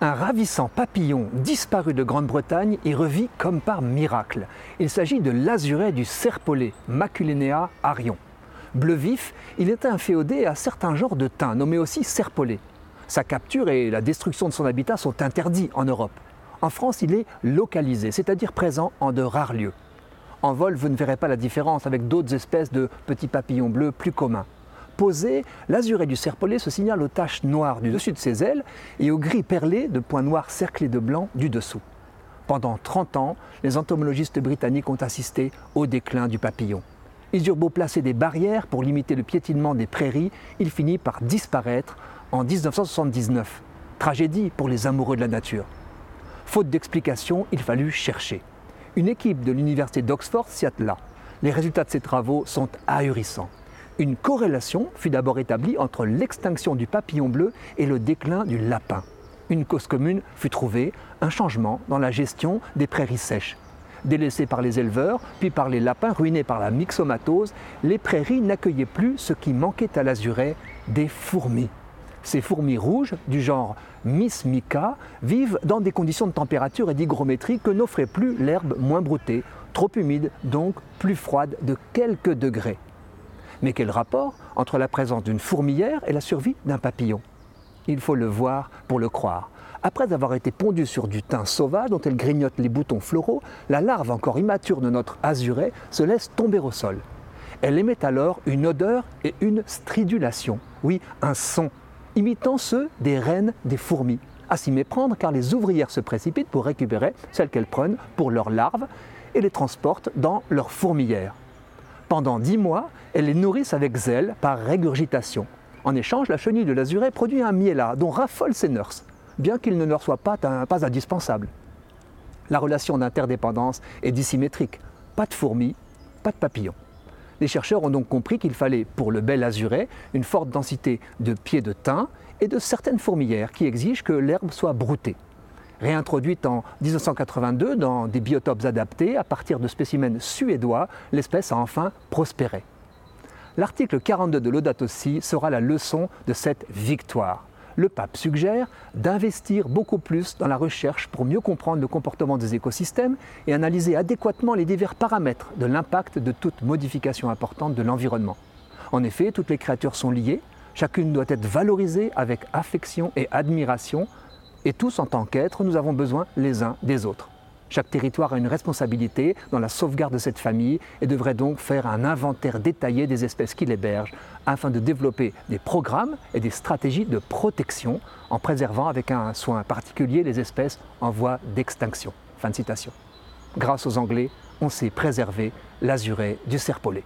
ravissant papillon disparu de Grande-Bretagne y revit comme par miracle. Il s'agit de l'azuret du serpolet, Maculinea arion. Bleu vif, il est inféodé à certains genres de thym, nommés aussi serpolet. Sa capture et la destruction de son habitat sont interdits en Europe. En France, il est localisé, c'est-à-dire présent en de rares lieux. En vol, vous ne verrez pas la différence avec d'autres espèces de petits papillons bleus plus communs. Posé, l'azuret du serpolet se signale aux taches noires du dessus de ses ailes et au gris perlé de points noirs cerclés de blanc du dessous. Pendant 30 ans, les entomologistes britanniques ont assisté au déclin du papillon. Ils eurent beau placer des barrières pour limiter le piétinement des prairies, il finit par disparaître en 1979. Tragédie pour les amoureux de la nature. Faute d'explication, il fallut chercher. Une équipe de l'université d'Oxford s'y attela. Les résultats de ces travaux sont ahurissants. Une corrélation fut d'abord établie entre l'extinction du papillon bleu et le déclin du lapin. Une cause commune fut trouvée, un changement dans la gestion des prairies sèches. Délaissées par les éleveurs, puis par les lapins ruinés par la myxomatose, les prairies n'accueillaient plus ce qui manquait à l'azuret, des fourmis. Ces fourmis rouges, du genre Miss Mica, vivent dans des conditions de température et d'hygrométrie que n'offrait plus l'herbe moins broutée, trop humide, donc plus froide de quelques degrés. Mais quel rapport entre la présence d'une fourmilière et la survie d'un papillon? Il faut le voir pour le croire. Après avoir été pondue sur du thym sauvage dont elle grignote les boutons floraux, la larve encore immature de notre azuret se laisse tomber au sol. Elle émet alors une odeur et une stridulation, oui, un son imitant ceux des reines des fourmis. À s'y méprendre car les ouvrières se précipitent pour récupérer celles qu'elles prennent pour leurs larves et les transportent dans leur fourmilière. Pendant dix mois, elles les nourrissent avec zèle par régurgitation. En échange, la chenille de l'azuret produit un miella dont raffolent ses nurses, bien qu'il ne leur soit pas, pas indispensable. La relation d'interdépendance est dissymétrique. Pas de fourmis, pas de papillons. Les chercheurs ont donc compris qu'il fallait, pour le bel azuret, une forte densité de pieds de thym et de certaines fourmilières qui exigent que l'herbe soit broutée. Réintroduite en 1982 dans des biotopes adaptés à partir de spécimens suédois, l'espèce a enfin prospéré. L'article 42 de Laudato Si sera la leçon de cette victoire le pape suggère d'investir beaucoup plus dans la recherche pour mieux comprendre le comportement des écosystèmes et analyser adéquatement les divers paramètres de l'impact de toute modification importante de l'environnement. En effet, toutes les créatures sont liées, chacune doit être valorisée avec affection et admiration, et tous en tant qu'êtres, nous avons besoin les uns des autres. Chaque territoire a une responsabilité dans la sauvegarde de cette famille et devrait donc faire un inventaire détaillé des espèces qu'il héberge afin de développer des programmes et des stratégies de protection en préservant avec un soin particulier les espèces en voie d'extinction. Fin de citation. Grâce aux Anglais, on sait préserver l'azuret du serpolet.